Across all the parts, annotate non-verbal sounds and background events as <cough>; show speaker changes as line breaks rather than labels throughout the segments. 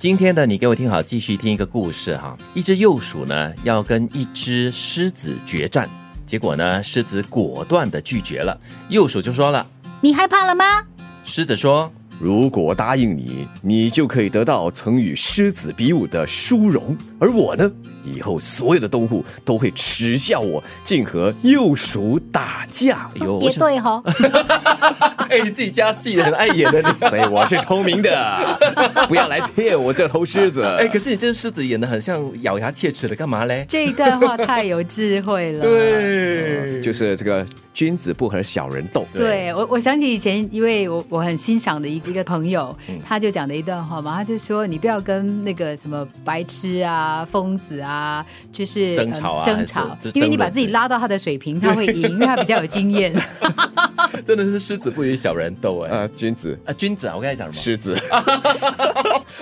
今天的你给我听好，继续听一个故事哈。一只幼鼠呢要跟一只狮子决战，结果呢狮子果断的拒绝了。幼鼠就说了：“
你害怕了吗？”
狮子说。
如果答应你，你就可以得到曾与狮子比武的殊荣，而我呢，以后所有的动物都会耻笑我，竟和幼鼠打架。
哟，也对哈。
哎，你自己加戏很爱演的，<laughs>
所以我是聪明的，不要来骗我这头狮子。<laughs>
哎，可是你这个狮子演的很像咬牙切齿的，干嘛嘞？
这一段话太有智慧了。
对，
就是这个。君子不和小人斗。
对我，我想起以前一位我我很欣赏的一一个朋友，他就讲的一段话嘛，他就说你不要跟那个什么白痴啊、疯子啊，就是
争吵啊，
争吵，因为你把自己拉到他的水平，<laughs> 他会赢，因为他比较有经验。<laughs>
真的是狮子不与小人斗哎，
啊，君子
啊，君子啊，我刚才讲什么？
狮子。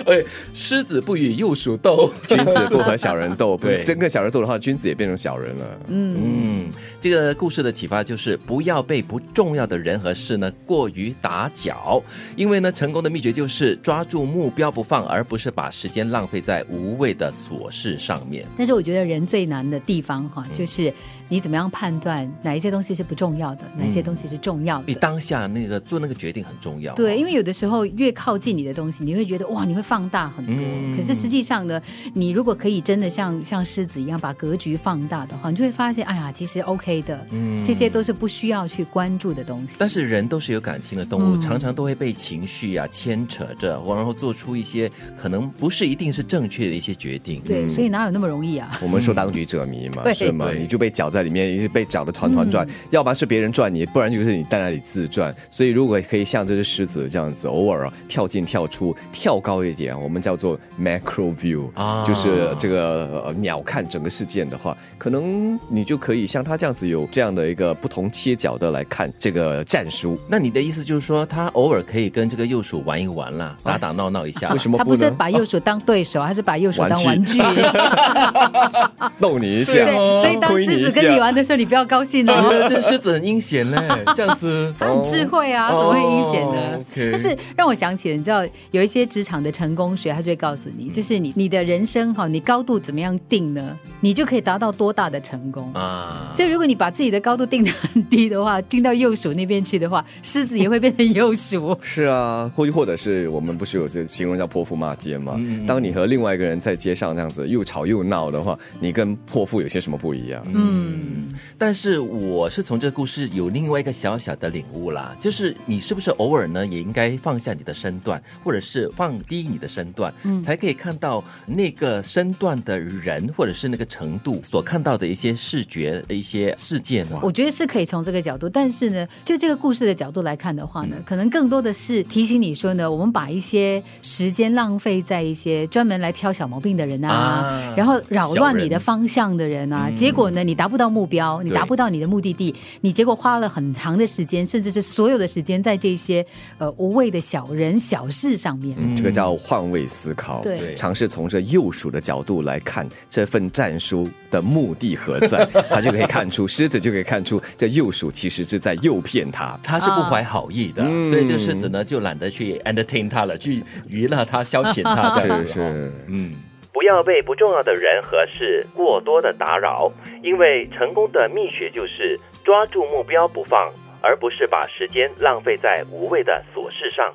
哎，狮子不与幼鼠斗，<laughs>
君子不和小人斗。<laughs> 对，真跟小人斗的话，君子也变成小人了。
嗯嗯，这个故事的启发就是。不要被不重要的人和事呢过于打搅，因为呢成功的秘诀就是抓住目标不放，而不是把时间浪费在无谓的琐事上面。
但是我觉得人最难的地方哈，就是。你怎么样判断哪一些东西是不重要的，哪一些东西是重要的？
你当下那个做那个决定很重要。
对，因为有的时候越靠近你的东西，你会觉得哇，你会放大很多。可是实际上呢，你如果可以真的像像狮子一样把格局放大的话，你就会发现，哎呀，其实 OK 的，这些都是不需要去关注的东西。
但是人都是有感情的动物，常常都会被情绪啊牵扯着，然后做出一些可能不是一定是正确的一些决定。
对，所以哪有那么容易啊？
我们说当局者迷嘛，是吗？你就被搅在。里面被搅得团团转，要不然是别人转你，不然就是你在那里自转。所以如果可以像这只狮子这样子，偶尔跳进跳出，跳高一点，我们叫做 macro view，啊，就是这个鸟看整个事件的话，可能你就可以像他这样子有这样的一个不同切角的来看这个战书。
那你的意思就是说，他偶尔可以跟这个幼鼠玩一玩啦，打打闹闹一下。
为什么
他不是把幼鼠当对手，还是把幼鼠当玩具？<laughs>
逗 <laughs> 你一下，
所以当狮子跟。你玩的时候，你不要高兴哦。
这狮子很阴险嘞，这样子。
很智慧啊，怎么会阴险呢？但是让我想起了，你知道有一些职场的成功学，他就会告诉你，就是你你的人生哈，你高度怎么样定呢？你就可以达到多大的成功啊？所以如果你把自己的高度定的很低的话，定到幼鼠那边去的话，狮子也会变成幼鼠。
是啊，或或者是我们不是有这形容叫泼妇骂街吗？当你和另外一个人在街上这样子又吵又闹的话，你跟泼妇有些什么不一样？嗯。
嗯，但是我是从这个故事有另外一个小小的领悟啦，就是你是不是偶尔呢也应该放下你的身段，或者是放低你的身段，嗯才可以看到那个身段的人，或者是那个程度所看到的一些视觉的一些事件。
我觉得是可以从这个角度，但是呢，就这个故事的角度来看的话呢，可能更多的是提醒你说呢，我们把一些时间浪费在一些专门来挑小毛病的人啊，然后扰乱你的方向的人啊，结果呢，你达不到。目标，你达不到你的目的地，你结果花了很长的时间，甚至是所有的时间在这些呃无谓的小人小事上面。
这个叫换位思考，
对，
尝试从这幼鼠的角度来看这份战书的目的何在，<laughs> 他就可以看出狮子就可以看出这幼鼠其实是在诱骗他，
他是不怀好意的，所以这个狮子呢就懒得去 entertain 他了，去娱乐他、消遣他 <laughs> 这样子。嗯。不要被不重要的人和事过多的打扰，因为成功的秘诀就是抓住目标不放，而不是把时间浪费在无谓的琐事上。